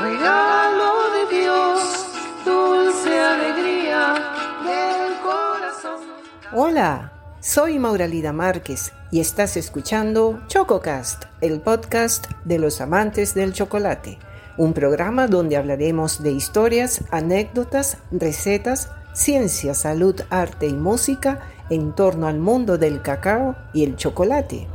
de Dios, dulce alegría del corazón. Hola, soy Mauralida Márquez y estás escuchando ChocoCast, el podcast de los amantes del chocolate, un programa donde hablaremos de historias, anécdotas, recetas, ciencia, salud, arte y música en torno al mundo del cacao y el chocolate.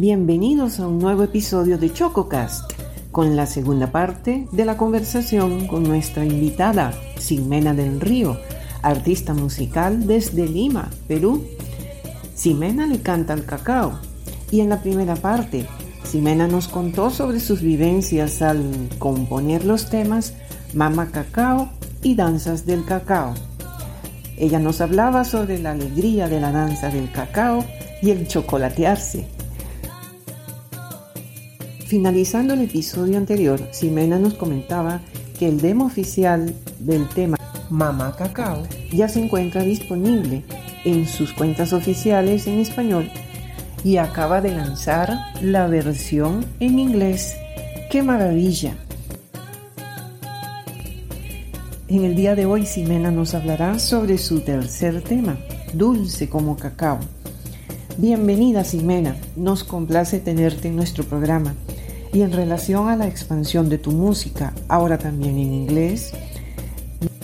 Bienvenidos a un nuevo episodio de ChocoCast, con la segunda parte de la conversación con nuestra invitada, Ximena del Río, artista musical desde Lima, Perú. Ximena le canta al cacao y en la primera parte, Ximena nos contó sobre sus vivencias al componer los temas Mama Cacao y Danzas del Cacao. Ella nos hablaba sobre la alegría de la danza del cacao y el chocolatearse. Finalizando el episodio anterior, Ximena nos comentaba que el demo oficial del tema Mama Cacao ya se encuentra disponible en sus cuentas oficiales en español y acaba de lanzar la versión en inglés. ¡Qué maravilla! En el día de hoy, Ximena nos hablará sobre su tercer tema, Dulce como Cacao. Bienvenida, Ximena. Nos complace tenerte en nuestro programa. Y en relación a la expansión de tu música, ahora también en inglés,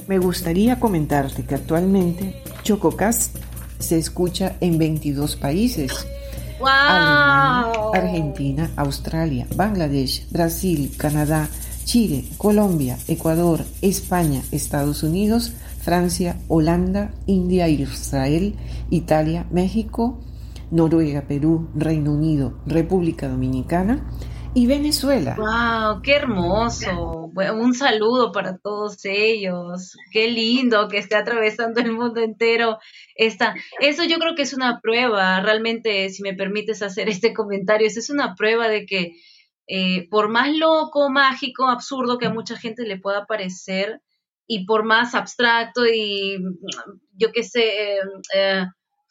me gustaría comentarte que actualmente ChocoCast se escucha en 22 países. Alemania. Argentina, Australia, Bangladesh, Brasil, Canadá, Chile, Colombia, Ecuador, España, Estados Unidos, Francia, Holanda, India, Israel, Italia, México, Noruega, Perú, Reino Unido, República Dominicana y Venezuela. ¡Wow! ¡Qué hermoso! Un saludo para todos ellos. Qué lindo que esté atravesando el mundo entero. Esta, eso yo creo que es una prueba, realmente, si me permites hacer este comentario, eso es una prueba de que eh, por más loco, mágico, absurdo que a mucha gente le pueda parecer, y por más abstracto y yo qué sé, eh, eh,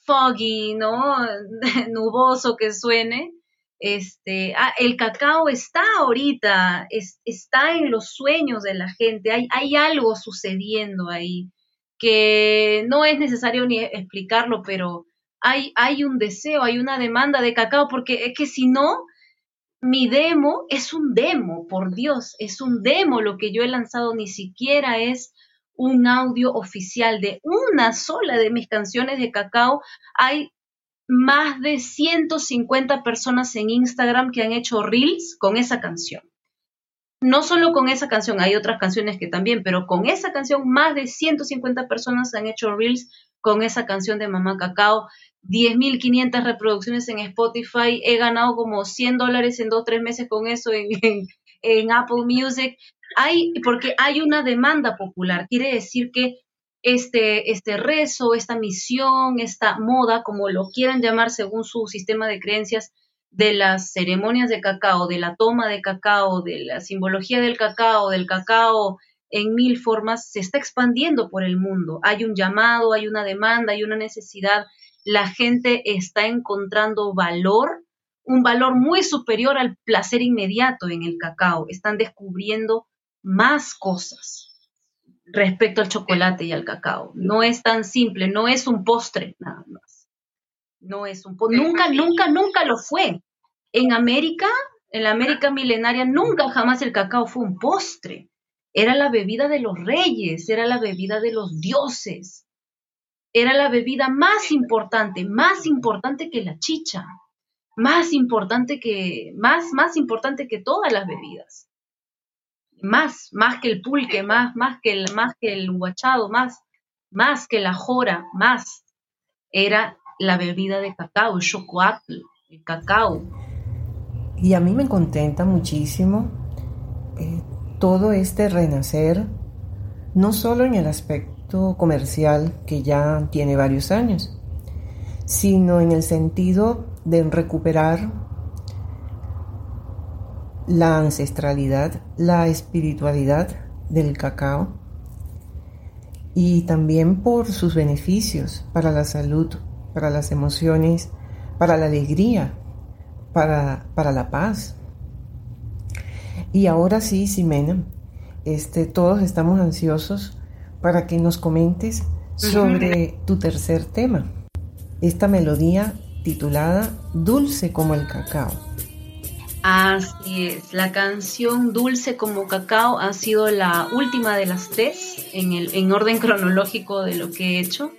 foggy, ¿no? Nuboso que suene, este, ah, el cacao está ahorita, es- está en los sueños de la gente, hay, hay algo sucediendo ahí que no es necesario ni explicarlo, pero hay, hay un deseo, hay una demanda de cacao, porque es que si no, mi demo es un demo, por Dios, es un demo lo que yo he lanzado, ni siquiera es un audio oficial de una sola de mis canciones de cacao. Hay más de 150 personas en Instagram que han hecho reels con esa canción. No solo con esa canción, hay otras canciones que también, pero con esa canción más de 150 personas han hecho reels con esa canción de Mamá Cacao. 10.500 reproducciones en Spotify. He ganado como 100 dólares en dos, tres meses con eso en, en- en Apple Music. Hay, porque hay una demanda popular. Quiere decir que este, este rezo, esta misión, esta moda, como lo quieran llamar según su sistema de creencias, de las ceremonias de cacao, de la toma de cacao, de la simbología del cacao, del cacao en mil formas, se está expandiendo por el mundo. Hay un llamado, hay una demanda, hay una necesidad. La gente está encontrando valor, un valor muy superior al placer inmediato en el cacao. Están descubriendo más cosas respecto al chocolate y al cacao. No es tan simple, no es un postre nada más. No es un postre. Nunca, nunca, nunca lo fue. En América, en la América milenaria, nunca jamás el cacao fue un postre. Era la bebida de los reyes, era la bebida de los dioses. Era la bebida más importante, más importante que la chicha, más importante que, más, más importante que todas las bebidas más, más que el pulque, más, más que el, más que el guachado, más, más que la jora, más, era la bebida de cacao, el chocoatl, el cacao. Y a mí me contenta muchísimo eh, todo este renacer, no solo en el aspecto comercial, que ya tiene varios años, sino en el sentido de recuperar la ancestralidad, la espiritualidad del cacao y también por sus beneficios para la salud, para las emociones, para la alegría, para, para la paz. Y ahora sí, Simena, este, todos estamos ansiosos para que nos comentes sobre tu tercer tema, esta melodía titulada Dulce como el cacao. Así es, la canción Dulce como Cacao ha sido la última de las tres en, el, en orden cronológico de lo que he hecho.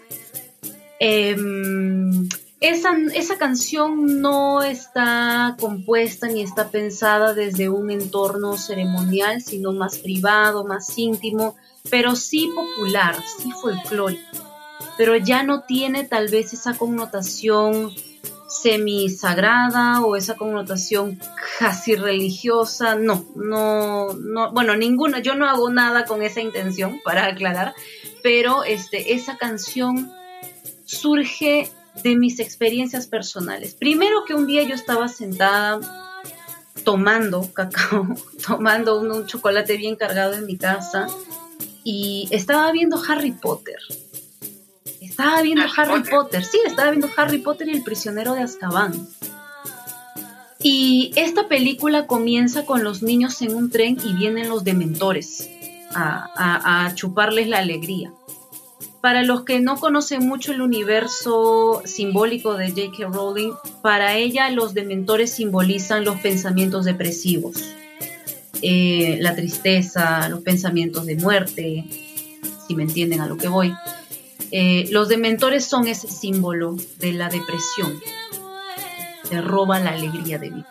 Em, esa, esa canción no está compuesta ni está pensada desde un entorno ceremonial, sino más privado, más íntimo, pero sí popular, sí folclórico. Pero ya no tiene tal vez esa connotación semisagrada o esa connotación casi religiosa. No, no, no, bueno, ninguna, yo no hago nada con esa intención, para aclarar, pero este, esa canción surge de mis experiencias personales. Primero que un día yo estaba sentada tomando cacao, tomando un, un chocolate bien cargado en mi casa y estaba viendo Harry Potter. Estaba viendo Harry, Potter. sí, estaba viendo Harry Potter y el prisionero de Azkaban. Y esta película comienza con los niños en un tren y vienen los dementores a, chuparles la alegría. Para los que no conocen mucho el universo simbólico de J.K. Rowling, para ella los dementores simbolizan los pensamientos depresivos, eh, la tristeza, los pensamientos de muerte, si me entienden a lo que voy. Eh, los dementores son ese símbolo de la depresión. Te roba la alegría de vivir.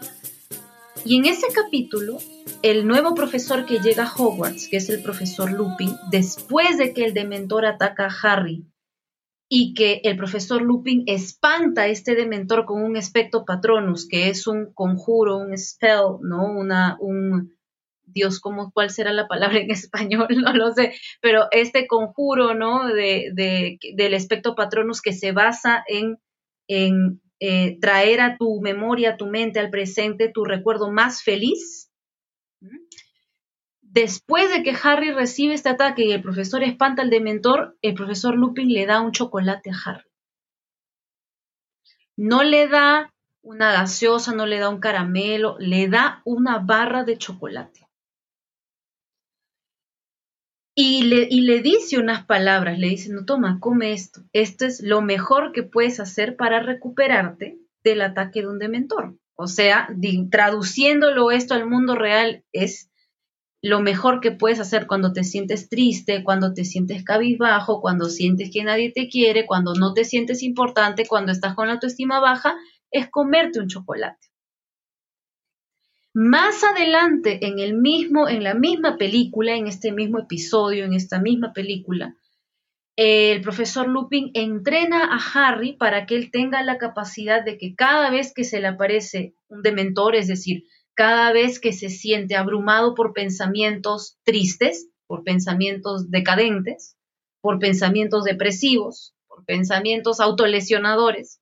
Y en ese capítulo, el nuevo profesor que llega a Hogwarts, que es el profesor Lupin, después de que el dementor ataca a Harry y que el profesor Lupin espanta a este dementor con un espectro patronus, que es un conjuro, un spell, ¿no? Una, un, Dios, ¿cómo, ¿cuál será la palabra en español? No lo sé, pero este conjuro, ¿no? De, de, del espectro patronus que se basa en, en eh, traer a tu memoria, a tu mente, al presente, tu recuerdo más feliz. Después de que Harry recibe este ataque y el profesor espanta al dementor, el profesor Lupin le da un chocolate a Harry. No le da una gaseosa, no le da un caramelo, le da una barra de chocolate. Y le, dice unas palabras, le dice, no, toma, come esto. Esto es lo mejor que puedes hacer para recuperarte del ataque de un dementor. O sea, traduciéndolo esto al mundo real es lo mejor que puedes hacer cuando te sientes triste, cuando te sientes cabizbajo, cuando sientes que nadie te quiere, cuando no te sientes importante, cuando estás con la autoestima baja, es comerte un chocolate. Más adelante, en el mismo, en la misma película, en este mismo episodio, en esta misma película, el profesor Lupin entrena a Harry para que él tenga la capacidad de que cada vez que se le aparece un dementor, es decir, cada vez que se siente abrumado por pensamientos tristes, por pensamientos decadentes, por pensamientos depresivos, por pensamientos autolesionadores,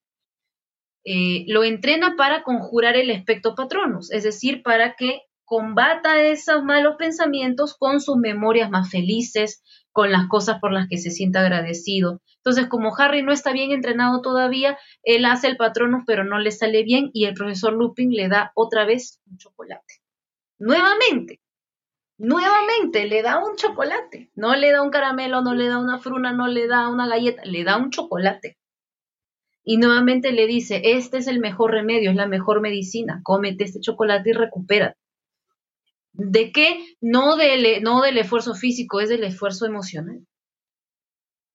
eh, lo entrena para conjurar el espectro patronus, es decir, para que combata esos malos pensamientos con sus memorias más felices, con las cosas por las que se siente agradecido. Entonces, como Harry no está bien entrenado todavía, él hace el patronus, pero no le sale bien y el profesor Lupin le da otra vez un chocolate. Nuevamente, nuevamente le da un chocolate. No le da un caramelo, no le da una fruna, no le da una galleta, le da un chocolate. Y nuevamente le dice, este es el mejor remedio, es la mejor medicina, cómete este chocolate y recupérate. ¿De qué? No del, no del esfuerzo físico, es del esfuerzo emocional.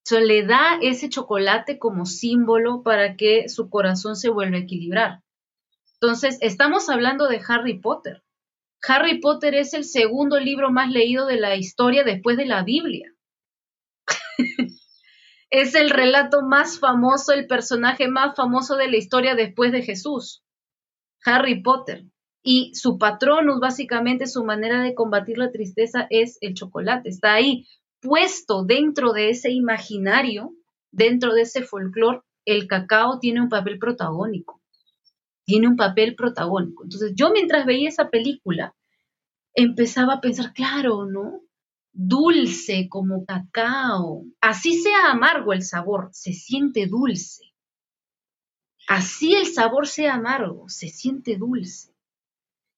Le da ese chocolate como símbolo para que su corazón se vuelva a equilibrar. Entonces, estamos hablando de Harry Potter. Harry Potter es el segundo libro más leído de la historia después de la Biblia. es el relato más famoso, el personaje más famoso de la historia después de Jesús, Harry Potter. Y su patronus, básicamente su manera de combatir la tristeza es el chocolate. Está ahí puesto dentro de ese imaginario, dentro de ese folclore, el cacao tiene un papel protagónico. Tiene un papel protagónico. Entonces yo mientras veía esa película, empezaba a pensar, claro, ¿no? Dulce como cacao. Así sea amargo el sabor, se siente dulce. Así el sabor sea amargo, se siente dulce.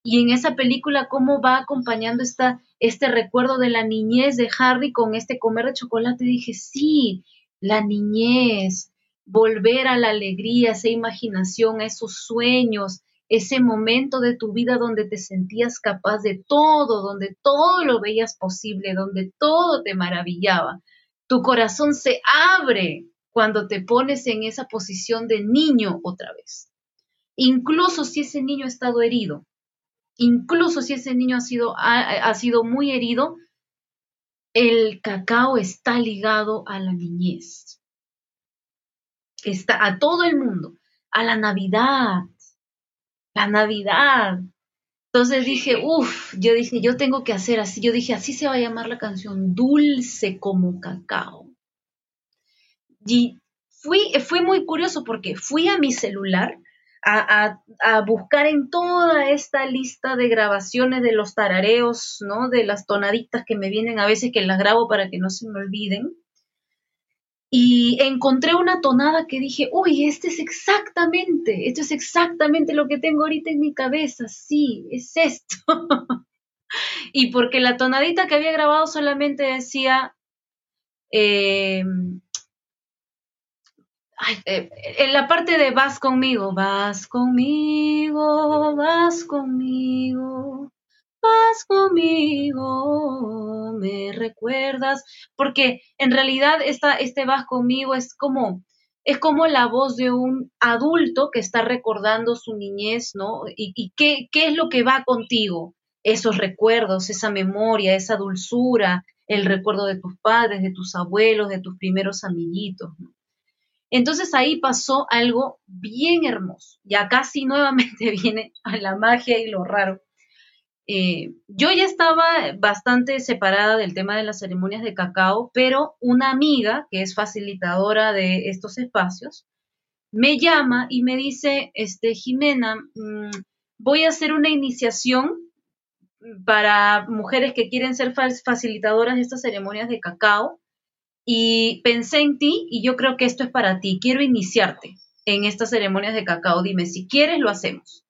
Y en esa película, cómo va acompañando esta, este recuerdo de la niñez de Harry con este comer de chocolate, dije, sí, la niñez, volver a la alegría, esa imaginación, a esos sueños, ese momento de tu vida donde te sentías capaz de todo, donde todo lo veías posible, donde todo te maravillaba. Tu corazón se abre cuando te pones en esa posición de niño otra vez. Incluso si ese niño ha estado herido, incluso si ese niño ha sido, ha, sido muy herido, el cacao está ligado a la niñez. Está a todo el mundo, a la Navidad, la Navidad. Entonces dije, uff, yo dije, yo tengo que hacer así. Yo dije, así se va a llamar la canción, Dulce como cacao. Y fui, fue muy curioso porque fui a mi celular a, a, buscar en toda esta lista de grabaciones de los tarareos, ¿no? De las tonaditas que me vienen a veces que las grabo para que no se me olviden y encontré una tonada que dije, uy, este es exactamente, esto es exactamente lo que tengo ahorita en mi cabeza, sí, es esto. y porque la tonadita que había grabado solamente decía, eh, eh, en la parte de vas conmigo, vas conmigo, vas conmigo, conmigo, me recuerdas, porque en realidad esta, este vas conmigo es como, es como la voz de un adulto que está recordando su niñez, ¿no? Y, qué, qué es lo que va contigo, esos recuerdos, esa memoria, esa dulzura, el recuerdo de tus padres, de tus abuelos, de tus primeros amiguitos, ¿no? Entonces ahí pasó algo bien hermoso. Y acá sí nuevamente viene a la magia y lo raro. Eh, yo ya estaba bastante separada del tema de las ceremonias de cacao, pero una amiga que es facilitadora de estos espacios me llama y me dice, este, Jimena, mm, voy a hacer una iniciación para mujeres que quieren ser facilitadoras de estas ceremonias de cacao y pensé en ti y yo creo que esto es para ti, quiero iniciarte en estas ceremonias de cacao, dime si quieres lo hacemos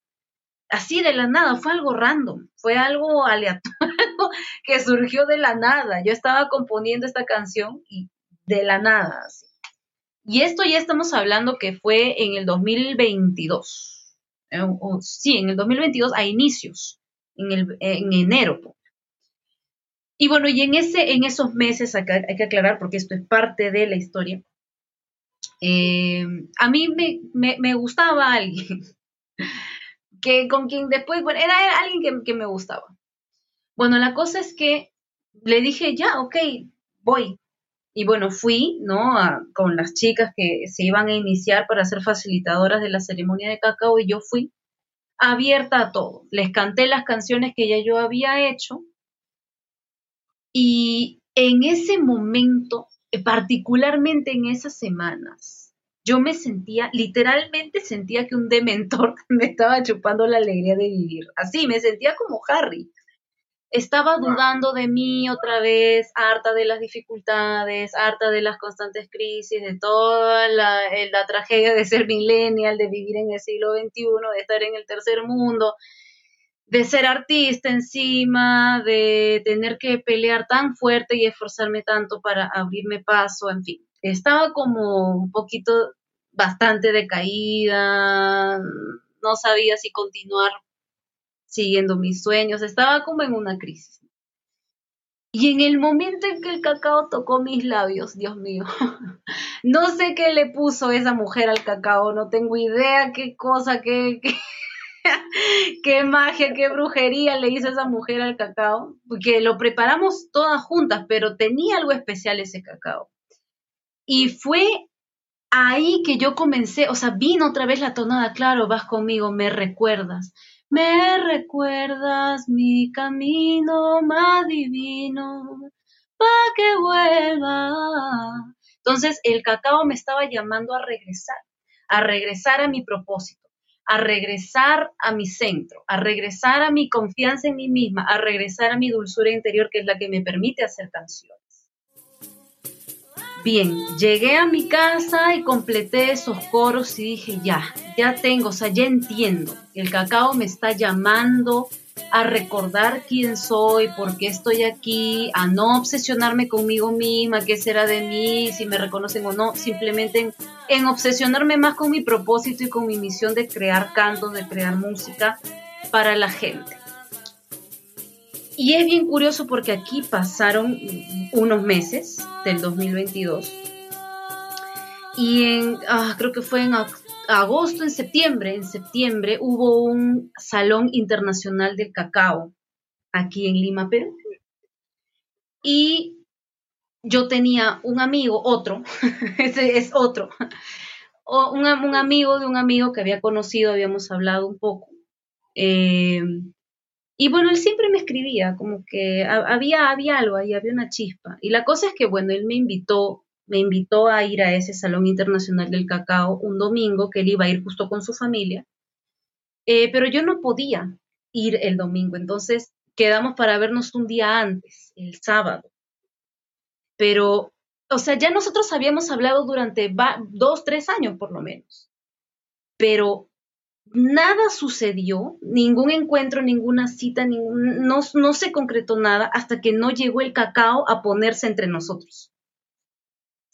así de la nada, fue algo random, fue algo aleatorio que surgió de la nada. Yo estaba componiendo esta canción y de la nada. Y esto ya estamos hablando que fue en el 2022. Eh, sí, en el 2022 a inicios, en, el, en enero. Y bueno, y en, ese, en esos meses, hay que aclarar porque esto es parte de la historia, eh, a mí me, me, me gustaba alguien que con quien después, bueno, era, alguien que, me gustaba. Bueno, la cosa es que le dije, ya, ok, voy. Y bueno, fui, ¿no? con las chicas que se iban a iniciar para ser facilitadoras de la ceremonia de cacao y yo fui abierta a todo. Les canté las canciones que ya yo había hecho y en ese momento, particularmente en esas semanas, yo me sentía, literalmente sentía que un dementor me estaba chupando la alegría de vivir. Así, me sentía como Harry. Estaba dudando de mí otra vez, harta de las dificultades, harta de las constantes crisis, de toda la, la tragedia de ser millennial, de vivir en el siglo XXI, de estar en el tercer mundo, de ser artista encima, de tener que pelear tan fuerte y esforzarme tanto para abrirme paso, en fin. Estaba como un poquito bastante decaída, no sabía si continuar siguiendo mis sueños, estaba como en una crisis. Y en el momento en que el cacao tocó mis labios, Dios mío, no sé qué le puso esa mujer al cacao, no tengo idea qué cosa, qué, qué, qué magia, qué brujería le hizo esa mujer al cacao, porque lo preparamos todas juntas, pero tenía algo especial ese cacao. Y fue ahí que yo comencé, o sea, vino otra vez la tonada, claro, vas conmigo, me recuerdas. Me recuerdas mi camino más divino, para que vuelva. Entonces el cacao me estaba llamando a regresar, a regresar a mi propósito, a regresar a mi centro, a regresar a mi confianza en mí misma, a regresar a mi dulzura interior, que es la que me permite hacer canciones. Bien, llegué a mi casa y completé esos coros y dije, ya, ya tengo, o sea, ya entiendo. El cacao me está llamando a recordar quién soy, por qué estoy aquí, a no obsesionarme conmigo misma, qué será de mí, si me reconocen o no, simplemente en, en obsesionarme más con mi propósito y con mi misión de crear cantos, de crear música para la gente. Y es bien curioso porque aquí pasaron unos meses del 2022 y en, ah, creo que fue en ag- agosto, en septiembre, en septiembre hubo un Salón Internacional del Cacao aquí en Lima, Perú. Y yo tenía un amigo, otro, ese es otro, un, un amigo de un amigo que había conocido, habíamos hablado un poco. Eh, y bueno, él siempre me escribía, como que ha- había, había algo ahí, había una chispa. Y la cosa es que, bueno, él me invitó, me invitó a ir a ese Salón Internacional del Cacao un domingo, que él iba a ir justo con su familia. Eh, pero yo no podía ir el domingo, entonces quedamos para vernos un día antes, el sábado. Pero, o sea, ya nosotros habíamos hablado durante dos, tres años por lo menos. Pero nada sucedió, ningún encuentro, ninguna cita, no, no se concretó nada hasta que no llegó el cacao a ponerse entre nosotros.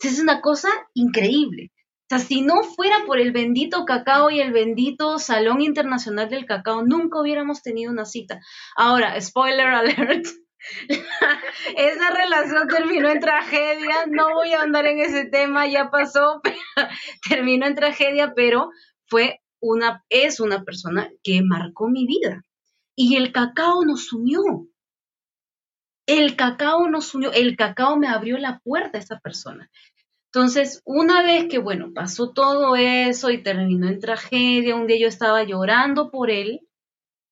Es una cosa increíble. O sea, si no fuera por el bendito cacao y el bendito Salón Internacional del Cacao, nunca hubiéramos tenido una cita. Ahora, spoiler alert, esa relación terminó en tragedia, no voy a andar en ese tema, ya pasó, terminó en tragedia, pero fue es una persona que marcó mi vida. Y el cacao nos unió. El cacao nos unió, el cacao me abrió la puerta a esa persona. Entonces, una vez que, bueno, pasó todo eso y terminó en tragedia, un día yo estaba llorando por él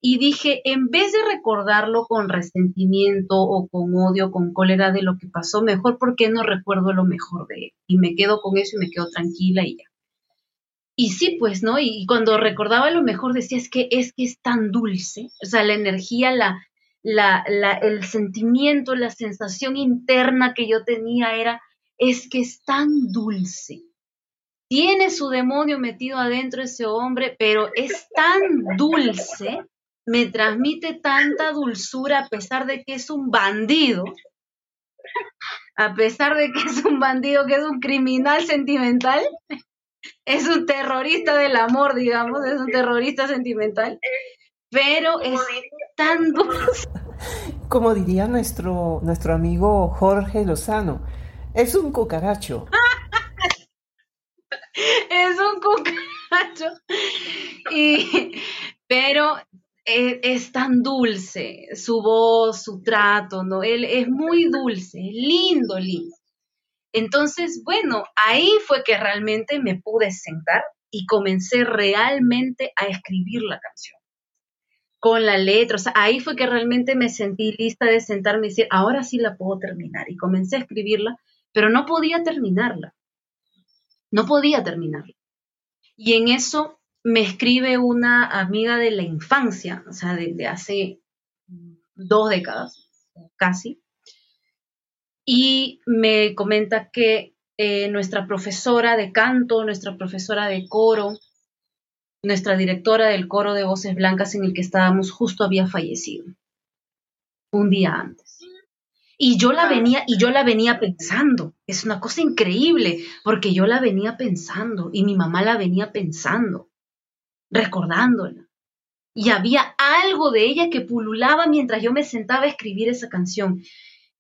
y dije, en vez de recordarlo con resentimiento o con odio, con cólera de lo que pasó, mejor porque no recuerdo lo mejor de él. Y me quedo con eso y me quedo tranquila y ya. Y sí, pues, ¿no? Y cuando recordaba lo mejor decía, es que es que es tan dulce, o sea, la energía, la, la, la, el sentimiento, la sensación interna que yo tenía era, es que es tan dulce. Tiene su demonio metido adentro ese hombre, pero es tan dulce, me transmite tanta dulzura a pesar de que es un bandido, a pesar de que es un bandido, que es un criminal sentimental, es un terrorista del amor, digamos, es un terrorista sentimental, pero es tan dulce. Como diría nuestro, nuestro amigo Jorge Lozano, es un cucaracho. es un cucaracho. Y, pero es, es, tan dulce, su voz, su trato, ¿no? Él es muy dulce, lindo, lindo. Entonces, bueno, ahí fue que realmente me pude sentar y comencé realmente a escribir la canción. Con la letra, o sea, ahí fue que realmente me sentí lista de sentarme y decir, ahora sí la puedo terminar. Y comencé a escribirla, pero no podía terminarla. No podía terminarla. Y en eso me escribe una amiga de la infancia, o sea, de, de hace dos décadas, casi, y me comenta que eh, nuestra profesora de canto, nuestra profesora de coro, nuestra directora del coro de voces blancas en el que estábamos justo había fallecido un día antes. Y yo la venía y yo la venía pensando. Es una cosa increíble porque yo la venía pensando y mi mamá la venía pensando, recordándola. Y había algo de ella que pululaba mientras yo me sentaba a escribir esa canción.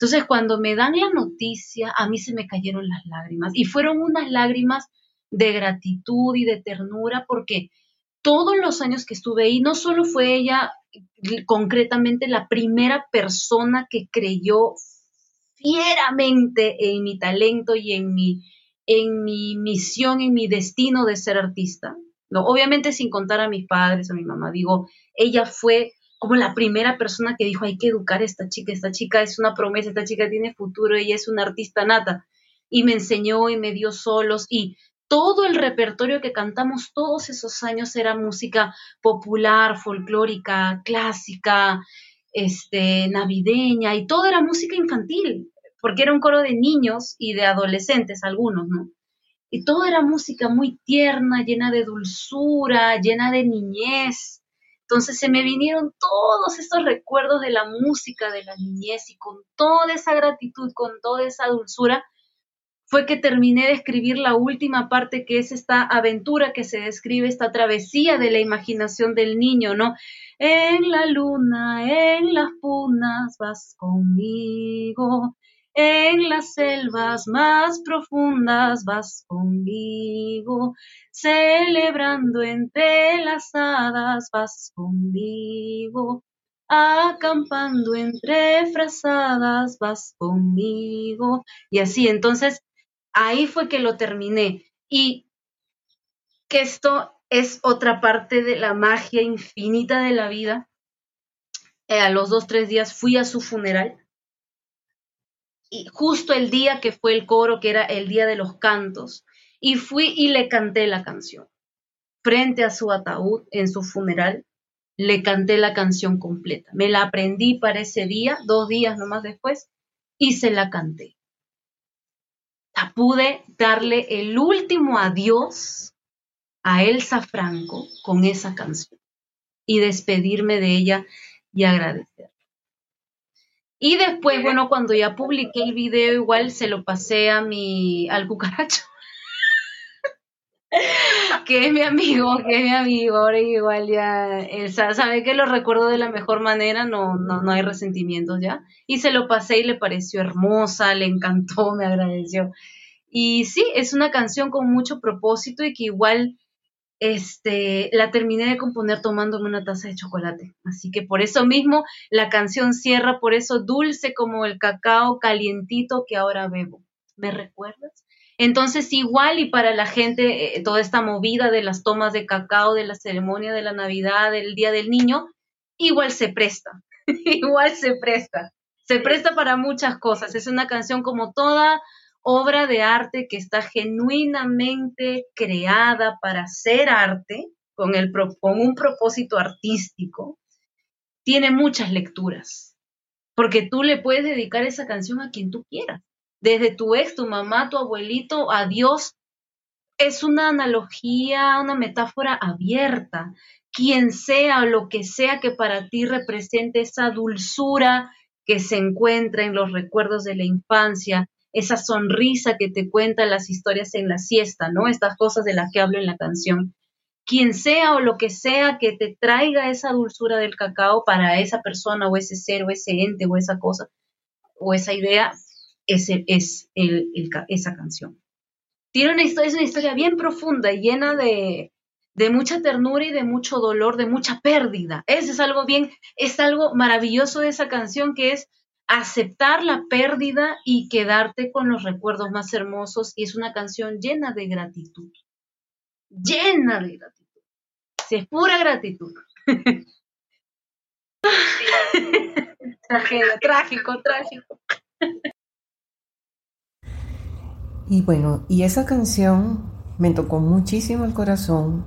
Entonces, cuando me dan la noticia, a mí se me cayeron las lágrimas. Y fueron unas lágrimas de gratitud y de ternura, porque todos los años que estuve ahí, no solo fue ella concretamente la primera persona que creyó fieramente en mi talento y en mi, en mi misión, en mi destino de ser artista. No, obviamente sin contar a mis padres, a mi mamá, digo, ella fue como la primera persona que dijo, hay que educar a esta chica, esta chica es una promesa, esta chica tiene futuro, ella es una artista nata. Y me enseñó y me dio solos y todo el repertorio que cantamos todos esos años era música popular, folclórica, clásica, este, navideña, y todo era música infantil, porque era un coro de niños y de adolescentes algunos, ¿no? Y todo era música muy tierna, llena de dulzura, llena de niñez. Entonces se me vinieron todos estos recuerdos de la música de la niñez y con toda esa gratitud, con toda esa dulzura, fue que terminé de escribir la última parte que es esta aventura que se describe, esta travesía de la imaginación del niño, ¿no? En la luna, en las punas vas conmigo, en las selvas más profundas vas conmigo, celebrando entre las hadas vas conmigo, acampando entre frazadas vas conmigo. Y así, entonces, ahí fue que lo terminé. Y que esto es otra parte de la magia infinita de la vida. Eh, a los dos, tres días fui a su funeral y justo el día que fue el coro, que era el día de los cantos, y fui y le canté la canción. Frente a su ataúd en su funeral, le canté la canción completa. Me la aprendí para ese día, dos días nomás después, y se la canté. Pude darle el último adiós a Elsa Franco con esa canción y despedirme de ella y agradecer. Y después, bueno, cuando ya publiqué el video, igual se lo pasé a mi, al cucaracho. que es mi amigo, que es mi amigo, ahora igual ya, él sabe que lo recuerdo de la mejor manera, no, no, no hay resentimientos ya. Y se lo pasé y le pareció hermosa, le encantó, me agradeció. Y sí, es una canción con mucho propósito y que igual este, la terminé de componer tomándome una taza de chocolate. Así que por eso mismo la canción cierra, por eso dulce como el cacao calientito que ahora bebo. ¿Me recuerdas? Entonces igual y para la gente, eh, toda esta movida de las tomas de cacao, de la ceremonia de la Navidad, del Día del Niño, igual se presta, igual se presta. Se presta para muchas cosas. Es una canción como toda obra de arte que está genuinamente creada para ser arte, con, el, con un propósito artístico, tiene muchas lecturas, porque tú le puedes dedicar esa canción a quien tú quieras, desde tu ex, tu mamá, tu abuelito, a Dios. Es una analogía, una metáfora abierta. Quien sea lo que sea que para ti represente esa dulzura que se encuentra en los recuerdos de la infancia, esa sonrisa que te cuentan las historias en la siesta, ¿no? Estas cosas de las que hablo en la canción. Quien sea o lo que sea que te traiga esa dulzura del cacao para esa persona o ese ser o ese ente o esa cosa o esa idea, es, es esa canción. Tiene una historia, es una historia bien profunda y llena de, de mucha ternura y de mucho dolor, de mucha pérdida. Eso es algo bien, es algo maravilloso de esa canción que es aceptar la pérdida y quedarte con los recuerdos más hermosos. Y es una canción llena de gratitud. Llena de gratitud. Sí, es pura gratitud. trágico, trágico. Y bueno, y esa canción me tocó muchísimo el corazón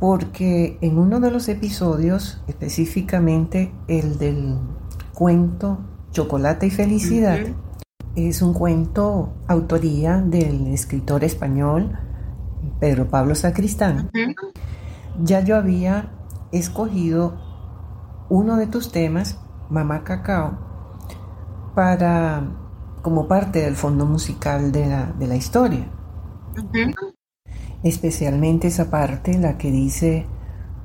porque en uno de los episodios, específicamente el del cuento Chocolate y Felicidad es un cuento autoría del escritor español Pedro Pablo Sacristán. Ya yo había escogido uno de tus temas, Mamá Cacao, para como parte del fondo musical de la, de la historia. Especialmente esa parte, la que dice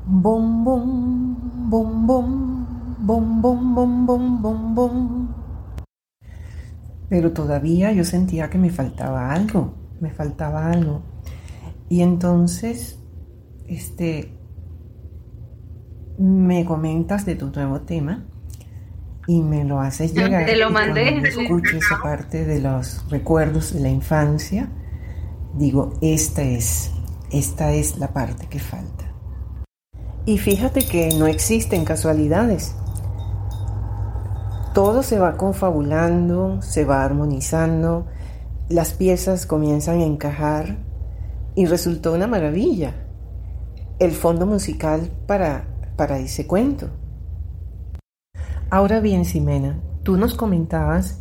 bom bom bom bom bom, bom, bom, bom, bom, bom. Pero todavía yo sentía que me faltaba algo, me faltaba algo. Y entonces, este, me comentas de tu nuevo tema y me lo haces llegar. Te lo mandé. Escucho esa parte de los recuerdos de la infancia. Digo, esta es, esta es la parte que falta. Y fíjate que no existen casualidades todo se va confabulando, se va armonizando, las piezas comienzan a encajar y resultó una maravilla el fondo musical para, para ese cuento. Ahora bien, Ximena, tú nos comentabas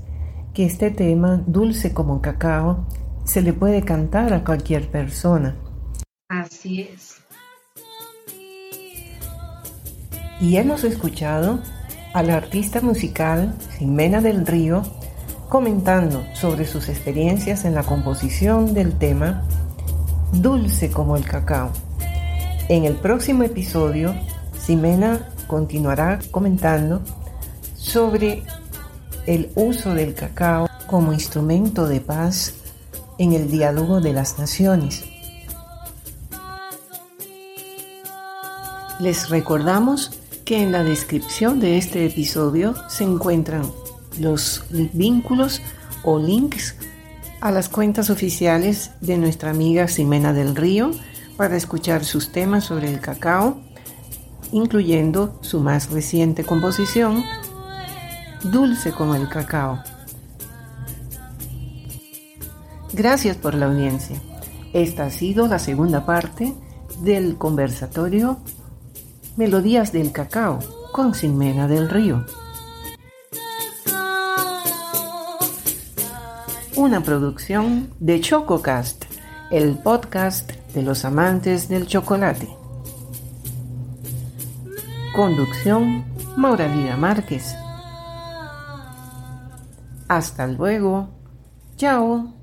que este tema, dulce como cacao, se le puede cantar a cualquier persona. Así es. Y hemos escuchado a la artista musical Ximena del Río comentando sobre sus experiencias en la composición del tema Dulce como el cacao. En el próximo episodio, Ximena continuará comentando sobre el uso del cacao como instrumento de paz en el diálogo de las naciones. Les recordamos en la descripción de este episodio se encuentran los vínculos o links a las cuentas oficiales de nuestra amiga Ximena del Río para escuchar sus temas sobre el cacao, incluyendo su más reciente composición, Dulce como el cacao. Gracias por la audiencia. Esta ha sido la segunda parte del conversatorio Melodías del Cacao con Ximena del Río. Una producción de ChocoCast, el podcast de los amantes del chocolate. Conducción Mauralida Márquez. Hasta luego. Chao.